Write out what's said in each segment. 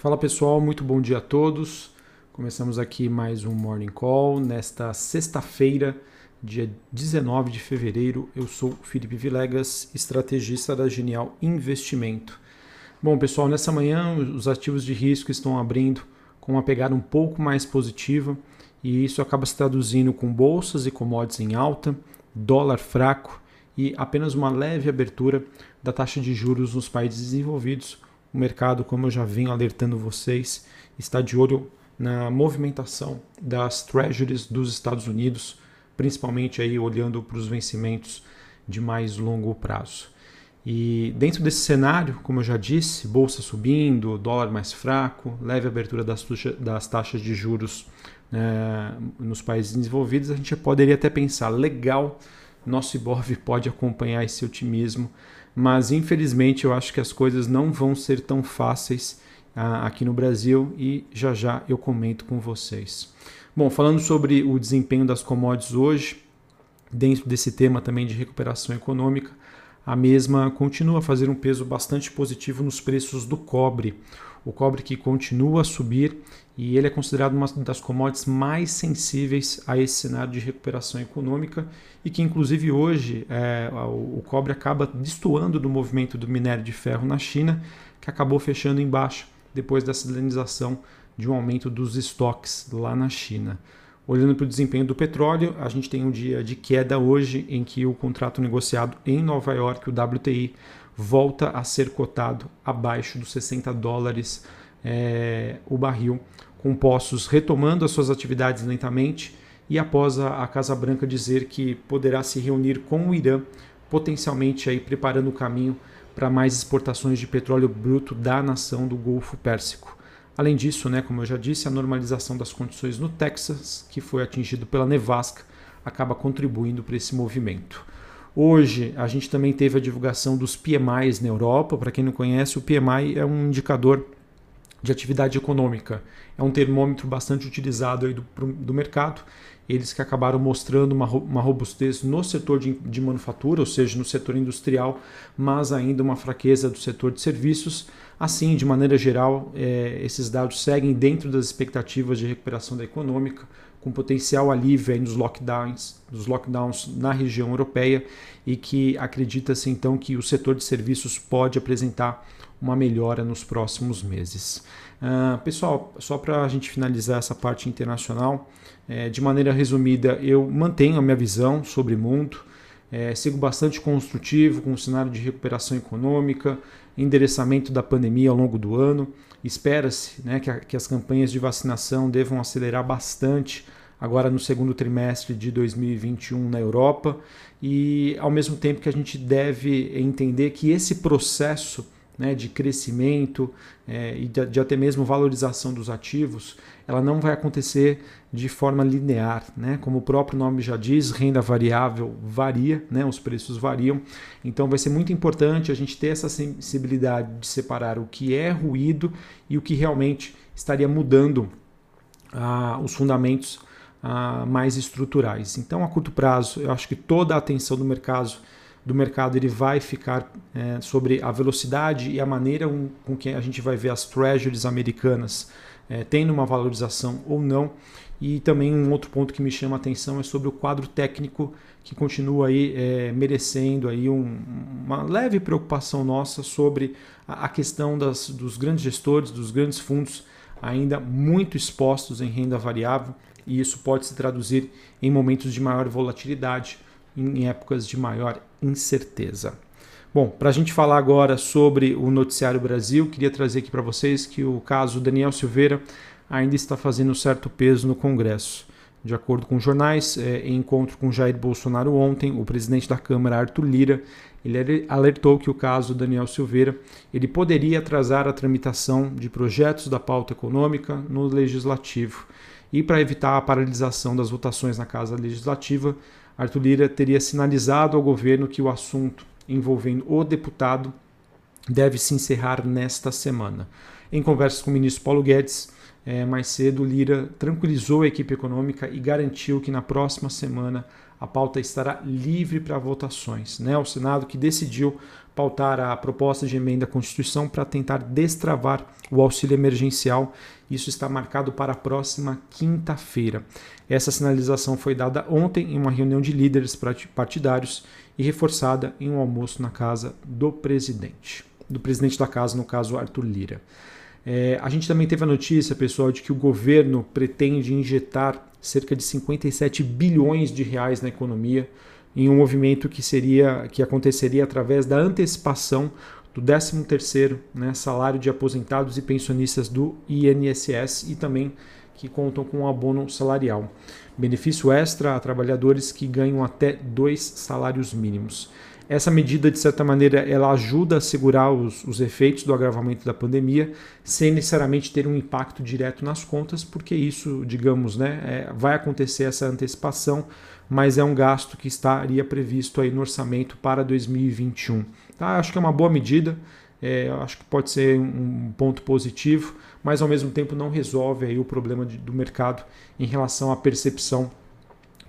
Fala pessoal, muito bom dia a todos. Começamos aqui mais um Morning Call nesta sexta-feira, dia 19 de fevereiro. Eu sou Felipe Vilegas, estrategista da Genial Investimento. Bom, pessoal, nessa manhã os ativos de risco estão abrindo com uma pegada um pouco mais positiva e isso acaba se traduzindo com bolsas e commodities em alta, dólar fraco e apenas uma leve abertura da taxa de juros nos países desenvolvidos o mercado, como eu já venho alertando vocês, está de olho na movimentação das treasuries dos Estados Unidos, principalmente aí olhando para os vencimentos de mais longo prazo. E dentro desse cenário, como eu já disse, bolsa subindo, dólar mais fraco, leve abertura das, taxas de juros né, nos países desenvolvidos, a gente poderia até pensar, legal, nosso Ibov pode acompanhar esse otimismo mas infelizmente eu acho que as coisas não vão ser tão fáceis ah, aqui no Brasil e já já eu comento com vocês. Bom, falando sobre o desempenho das commodities hoje, dentro desse tema também de recuperação econômica, a mesma continua a fazer um peso bastante positivo nos preços do cobre. O cobre que continua a subir e ele é considerado uma das commodities mais sensíveis a esse cenário de recuperação econômica e que inclusive hoje é, o cobre acaba destoando do movimento do minério de ferro na China, que acabou fechando embaixo depois da silenização de um aumento dos estoques lá na China. Olhando para o desempenho do petróleo, a gente tem um dia de queda hoje em que o contrato negociado em Nova York, o WTI, volta a ser cotado abaixo dos 60 dólares é, o barril, com Poços retomando as suas atividades lentamente e após a, a Casa Branca dizer que poderá se reunir com o Irã, potencialmente aí preparando o caminho para mais exportações de petróleo bruto da nação do Golfo Pérsico. Além disso, né, como eu já disse, a normalização das condições no Texas, que foi atingido pela nevasca, acaba contribuindo para esse movimento. Hoje a gente também teve a divulgação dos PMIs na Europa. Para quem não conhece, o PMI é um indicador de atividade econômica. É um termômetro bastante utilizado aí do, do mercado. Eles que acabaram mostrando uma, uma robustez no setor de, de manufatura, ou seja, no setor industrial, mas ainda uma fraqueza do setor de serviços. Assim, de maneira geral, é, esses dados seguem dentro das expectativas de recuperação da econômica, com potencial alívio nos lockdowns, nos lockdowns na região europeia e que acredita-se então que o setor de serviços pode apresentar uma melhora nos próximos meses. Uh, pessoal, só para a gente finalizar essa parte internacional, é, de maneira resumida, eu mantenho a minha visão sobre o mundo, é, sigo bastante construtivo com o cenário de recuperação econômica, endereçamento da pandemia ao longo do ano. Espera-se né, que, que as campanhas de vacinação devam acelerar bastante agora no segundo trimestre de 2021 na Europa e ao mesmo tempo que a gente deve entender que esse processo né, de crescimento é, e de, de, até mesmo valorização dos ativos, ela não vai acontecer de forma linear. Né? Como o próprio nome já diz, renda variável varia, né? os preços variam. Então vai ser muito importante a gente ter essa sensibilidade de separar o que é ruído e o que realmente estaria mudando ah, os fundamentos ah, mais estruturais. Então, a curto prazo, eu acho que toda a atenção do mercado do mercado ele vai ficar é, sobre a velocidade e a maneira com que a gente vai ver as treasuries americanas é, tendo uma valorização ou não. E também um outro ponto que me chama a atenção é sobre o quadro técnico que continua aí é, merecendo aí um, uma leve preocupação nossa sobre a, a questão das, dos grandes gestores, dos grandes fundos ainda muito expostos em renda variável e isso pode se traduzir em momentos de maior volatilidade em épocas de maior incerteza. Bom, para a gente falar agora sobre o Noticiário Brasil, queria trazer aqui para vocês que o caso Daniel Silveira ainda está fazendo certo peso no Congresso. De acordo com jornais, é, em encontro com Jair Bolsonaro ontem, o presidente da Câmara, Arthur Lira, ele alertou que o caso Daniel Silveira ele poderia atrasar a tramitação de projetos da pauta econômica no legislativo. E para evitar a paralisação das votações na Casa Legislativa, Arthur Lira teria sinalizado ao governo que o assunto envolvendo o deputado deve se encerrar nesta semana. Em conversas com o ministro Paulo Guedes, é, mais cedo, Lira tranquilizou a equipe econômica e garantiu que na próxima semana a pauta estará livre para votações. Né? O Senado que decidiu pautar a proposta de emenda à Constituição para tentar destravar o auxílio emergencial. Isso está marcado para a próxima quinta-feira. Essa sinalização foi dada ontem em uma reunião de líderes partidários e reforçada em um almoço na casa do presidente. Do presidente da casa, no caso, Arthur Lira. É, a gente também teve a notícia, pessoal, de que o governo pretende injetar cerca de 57 bilhões de reais na economia em um movimento que seria que aconteceria através da antecipação do 13º né, salário de aposentados e pensionistas do INSS e também que contam com um abono salarial. Benefício extra a trabalhadores que ganham até dois salários mínimos. Essa medida, de certa maneira, ela ajuda a segurar os, os efeitos do agravamento da pandemia, sem necessariamente ter um impacto direto nas contas, porque isso, digamos, né, é, vai acontecer essa antecipação, mas é um gasto que estaria previsto aí no orçamento para 2021. Tá? Acho que é uma boa medida, é, acho que pode ser um ponto positivo, mas ao mesmo tempo não resolve aí o problema de, do mercado em relação à percepção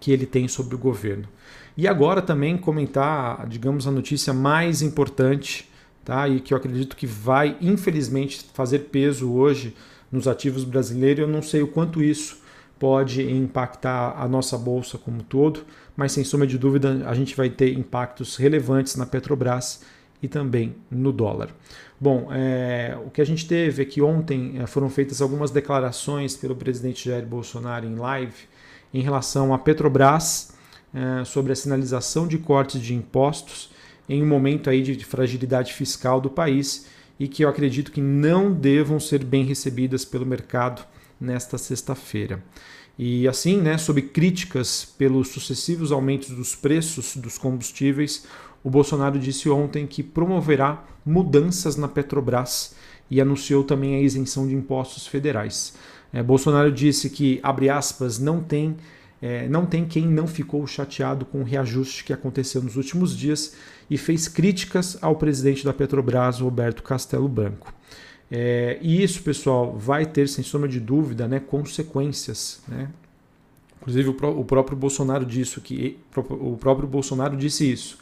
que ele tem sobre o governo. E agora também comentar, digamos, a notícia mais importante, tá? E que eu acredito que vai, infelizmente, fazer peso hoje nos ativos brasileiros. Eu não sei o quanto isso pode impactar a nossa bolsa como todo, mas sem sombra de dúvida a gente vai ter impactos relevantes na Petrobras e também no dólar. Bom, é, o que a gente teve é que ontem é, foram feitas algumas declarações pelo presidente Jair Bolsonaro em live em relação à Petrobras é, sobre a sinalização de cortes de impostos em um momento aí de fragilidade fiscal do país e que eu acredito que não devam ser bem recebidas pelo mercado nesta sexta-feira. E assim, né, sob críticas pelos sucessivos aumentos dos preços dos combustíveis, o Bolsonaro disse ontem que promoverá mudanças na Petrobras e anunciou também a isenção de impostos federais. É, Bolsonaro disse que, abre aspas, não tem é, não tem quem não ficou chateado com o reajuste que aconteceu nos últimos dias e fez críticas ao presidente da Petrobras, Roberto Castelo Branco. É, e isso, pessoal, vai ter, sem sombra de dúvida, né, consequências. Né? Inclusive, o, pró o próprio Bolsonaro disse que o próprio Bolsonaro disse isso.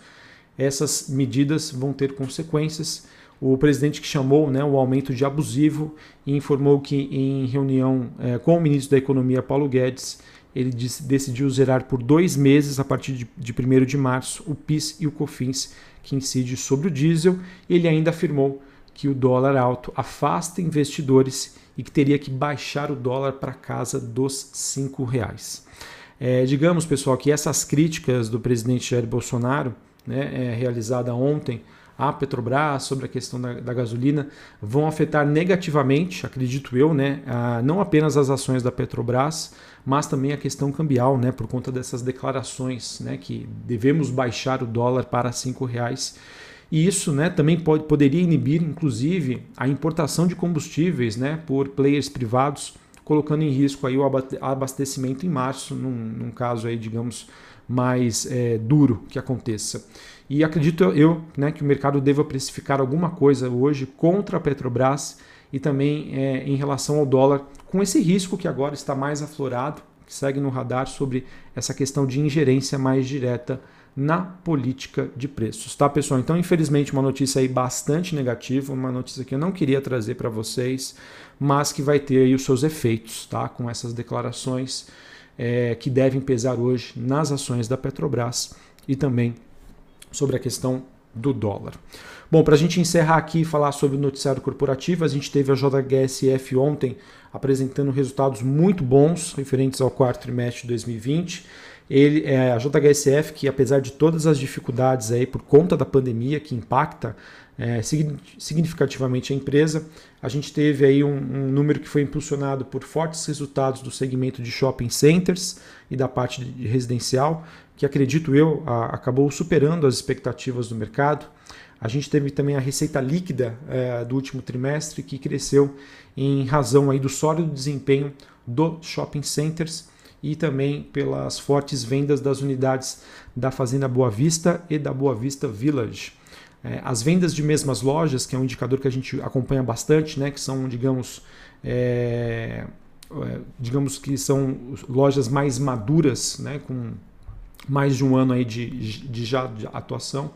Essas medidas vão ter consequências. O presidente que chamou né, o aumento de abusivo e informou que, em reunião é, com o ministro da Economia, Paulo Guedes, ele disse, decidiu zerar por dois meses, a partir de, de 1 de março, o PIS e o COFINS que incide sobre o diesel. Ele ainda afirmou que o dólar alto afasta investidores e que teria que baixar o dólar para casa dos cinco reais. É, digamos, pessoal, que essas críticas do presidente Jair Bolsonaro, né, é, realizada ontem à Petrobras sobre a questão da, da, gasolina, vão afetar negativamente, acredito eu, né, a, não apenas as ações da Petrobras, mas também a questão cambial, né, por conta dessas declarações, né, que devemos baixar o dólar para reais. E isso né, também pode, poderia inibir, inclusive, a importação de combustíveis né, por players privados, colocando em risco aí o abastecimento em março, num, num caso aí, digamos, mais é, duro que aconteça. E acredito eu né, que o mercado deva precificar alguma coisa hoje contra a Petrobras e também é, em relação ao dólar, com esse risco que agora está mais aflorado, que segue no radar sobre essa questão de ingerência mais direta na política de preços, tá pessoal? Então, infelizmente, uma notícia aí bastante negativa, uma notícia que eu não queria trazer para vocês, mas que vai ter aí os seus efeitos, tá? Com essas declarações é, que devem pesar hoje nas ações da Petrobras e também sobre a questão do dólar. Bom, para a gente encerrar aqui e falar sobre o noticiário corporativo, a gente teve a JHSF ontem apresentando resultados muito bons referentes ao quarto trimestre de 2020. Ele, é, a JHSF, que apesar de todas as dificuldades aí por conta da pandemia que impacta é, significativamente a empresa, a gente teve aí um, um, número que foi impulsionado por fortes resultados do segmento de shopping centers e da parte de residencial, que acredito eu a, acabou superando as expectativas do mercado. A gente teve também a receita líquida é, do último trimestre que cresceu em razão aí do sólido desempenho dos shopping centers e também pelas fortes vendas das unidades da Fazenda Boa Vista e da Boa Vista Village. É, as vendas de mesmas lojas, que é um indicador que a gente acompanha bastante, né, que são, digamos, é, é digamos que são lojas mais maduras, né, com mais de um ano aí de, de já de atuação,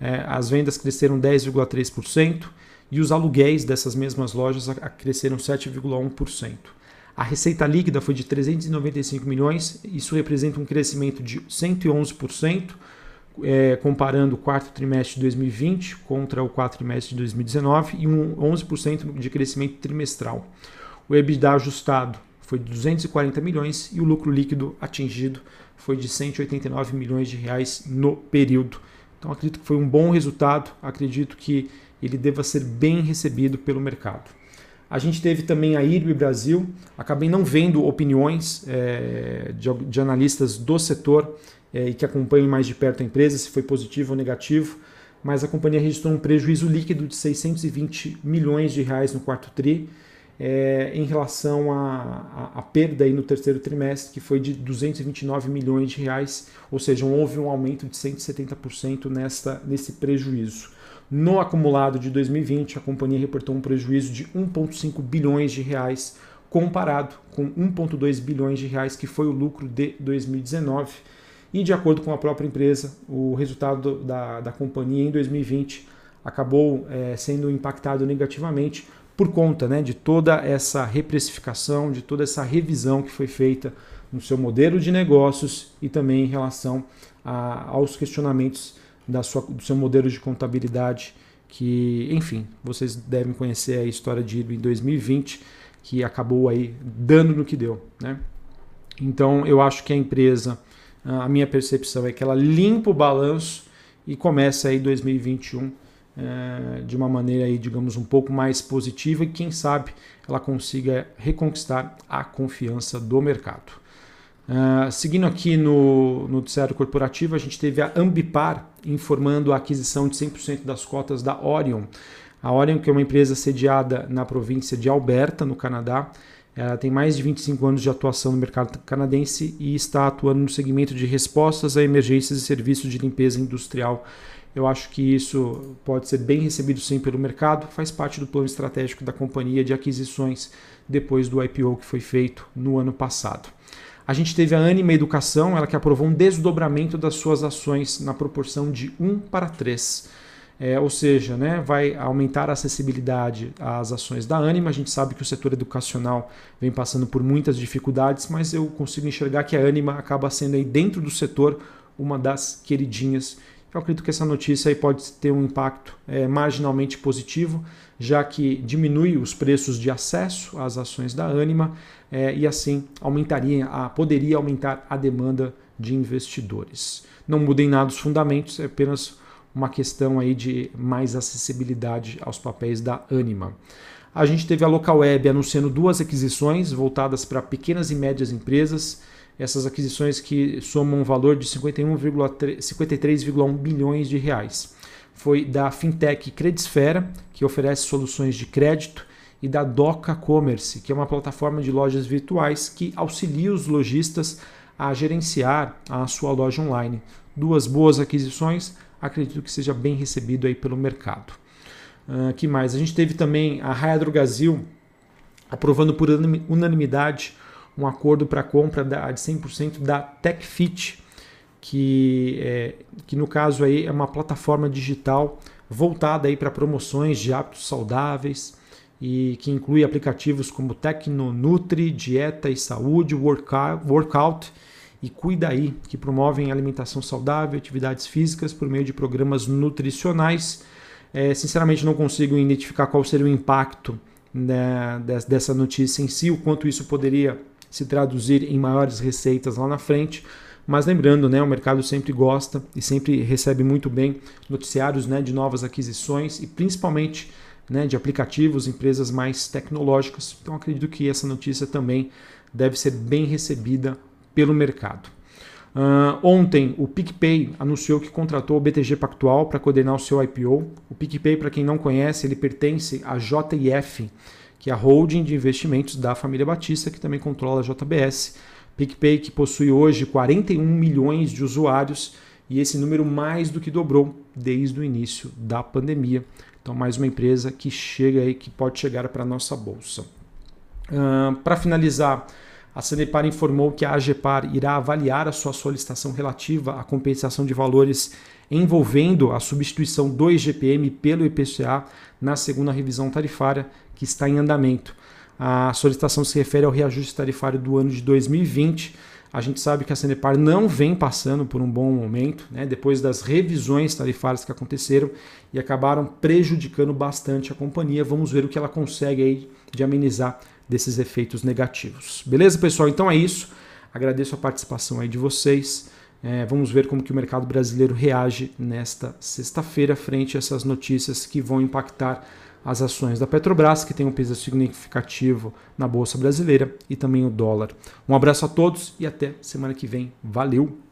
é, as vendas cresceram 10,3% e os aluguéis dessas mesmas lojas cresceram 7,1%. A receita líquida foi de 395 milhões, isso representa um crescimento de 111%, é, comparando o quarto trimestre de 2020 contra o quarto trimestre de 2019 e um 11% de crescimento trimestral. O EBITDA ajustado foi de 240 milhões e o lucro líquido atingido foi de 189 milhões de reais no período. Então acredito que foi um bom resultado, acredito que ele deva ser bem recebido pelo mercado. A gente teve também a IRB Brasil, acabei não vendo opiniões é, de, de, analistas do setor é, e que acompanham mais de perto a empresa, se foi positivo ou negativo, mas a companhia registrou um prejuízo líquido de 620 milhões de reais no quarto TRI, é, em relação à perda aí no terceiro trimestre, que foi de 229 milhões de reais, ou seja, houve um aumento de 170% nesta, nesse prejuízo. No acumulado de 2020, a companhia reportou um prejuízo de 1,5 bilhões de reais, comparado com 1,2 bilhões de reais que foi o lucro de 2019. E de acordo com a própria empresa, o resultado da, da companhia em 2020 acabou é, sendo impactado negativamente por conta né, de toda essa reprecificação, de toda essa revisão que foi feita no seu modelo de negócios e também em relação a, aos questionamentos da sua, do seu modelo de contabilidade, que, enfim, vocês devem conhecer a história de em 2020, que acabou aí dando no que deu. Né? Então, eu acho que a empresa, a minha percepção é que ela limpa o balanço e começa aí 2021 é, de uma maneira aí, digamos, um pouco mais positiva e quem sabe ela consiga reconquistar a confiança do mercado. Uh, seguindo aqui no noticiário corporativo, a gente teve a Ambipar informando a aquisição de 100% das cotas da Orion. A Orion, que é uma empresa sediada na província de Alberta, no Canadá, ela tem mais de 25 anos de atuação no mercado canadense e está atuando no segmento de respostas a emergências e serviços de limpeza industrial. Eu acho que isso pode ser bem recebido sim pelo mercado, faz parte do plano estratégico da companhia de aquisições depois do IPO que foi feito no ano passado. A gente teve a Anima Educação, ela que aprovou um desdobramento das suas ações na proporção de 1 para 3. É, ou seja, né, vai aumentar a acessibilidade às ações da Anima. A gente sabe que o setor educacional vem passando por muitas dificuldades, mas eu consigo enxergar que a Anima acaba sendo aí dentro do setor uma das queridinhas. Eu acredito que essa notícia aí pode ter um impacto é, marginalmente positivo, já que diminui os preços de acesso às ações da Anima é, e assim aumentaria, a, poderia aumentar a demanda de investidores. Não mudem nada os fundamentos, é apenas uma questão aí de mais acessibilidade aos papéis da Anima. A gente teve a Local Web anunciando duas aquisições voltadas para pequenas e médias empresas. Essas aquisições que somam um valor de 53,1 bilhões de reais. Foi da fintech Credisfera, que oferece soluções de crédito e da Doca Commerce, que é uma plataforma de lojas virtuais que auxilia os lojistas a gerenciar a sua loja online. Duas boas aquisições, acredito que seja bem recebido aí pelo mercado. Uh, que mais? A gente teve também a Raia Drogazil aprovando por unanimidade um acordo para compra de 100% da TechFit, que, é, que no caso aí é uma plataforma digital voltada aí para promoções de hábitos saudáveis, e que inclui aplicativos como Tecno Nutri, Dieta e Saúde, Workout e Cuidaí, que promovem alimentação saudável e atividades físicas por meio de programas nutricionais. É, sinceramente, não consigo identificar qual seria o impacto né, dessa notícia em si, o quanto isso poderia se traduzir em maiores receitas lá na frente. Mas lembrando, né, o mercado sempre gosta e sempre recebe muito bem noticiários né, de novas aquisições e principalmente né, de aplicativos, empresas mais tecnológicas. Então acredito que essa notícia também deve ser bem recebida pelo mercado. Uh, ontem, o PicPay anunciou que contratou o BTG Pactual para coordenar o seu IPO. O PicPay, para quem não conhece, ele pertence à JIF, que é a holding de investimentos da família Batista, que também controla a JBS. PicPay, que possui hoje 41 milhões de usuários e esse número mais do que dobrou desde o início da pandemia. Então, mais uma empresa que chega aí, que pode chegar para a nossa bolsa. Uh, para finalizar, a Sanepar informou que a AGEPAR irá avaliar a sua solicitação relativa à compensação de valores envolvendo a substituição do IGPM pelo IPCA na segunda revisão tarifária que está em andamento. A solicitação se refere ao reajuste tarifário do ano de 2020. A gente sabe que a Sanepar não vem passando por um bom momento, né, depois das revisões tarifárias que aconteceram e acabaram prejudicando bastante a companhia. Vamos ver o que ela consegue aí de amenizar desses efeitos negativos. Beleza, pessoal? Então é isso. Agradeço a participação aí de vocês. É, vamos ver como que o mercado brasileiro reage nesta sexta-feira frente a essas notícias que vão impactar as ações da Petrobras, que tem um peso significativo na Bolsa Brasileira, e também o dólar. Um abraço a todos e até semana que vem. Valeu!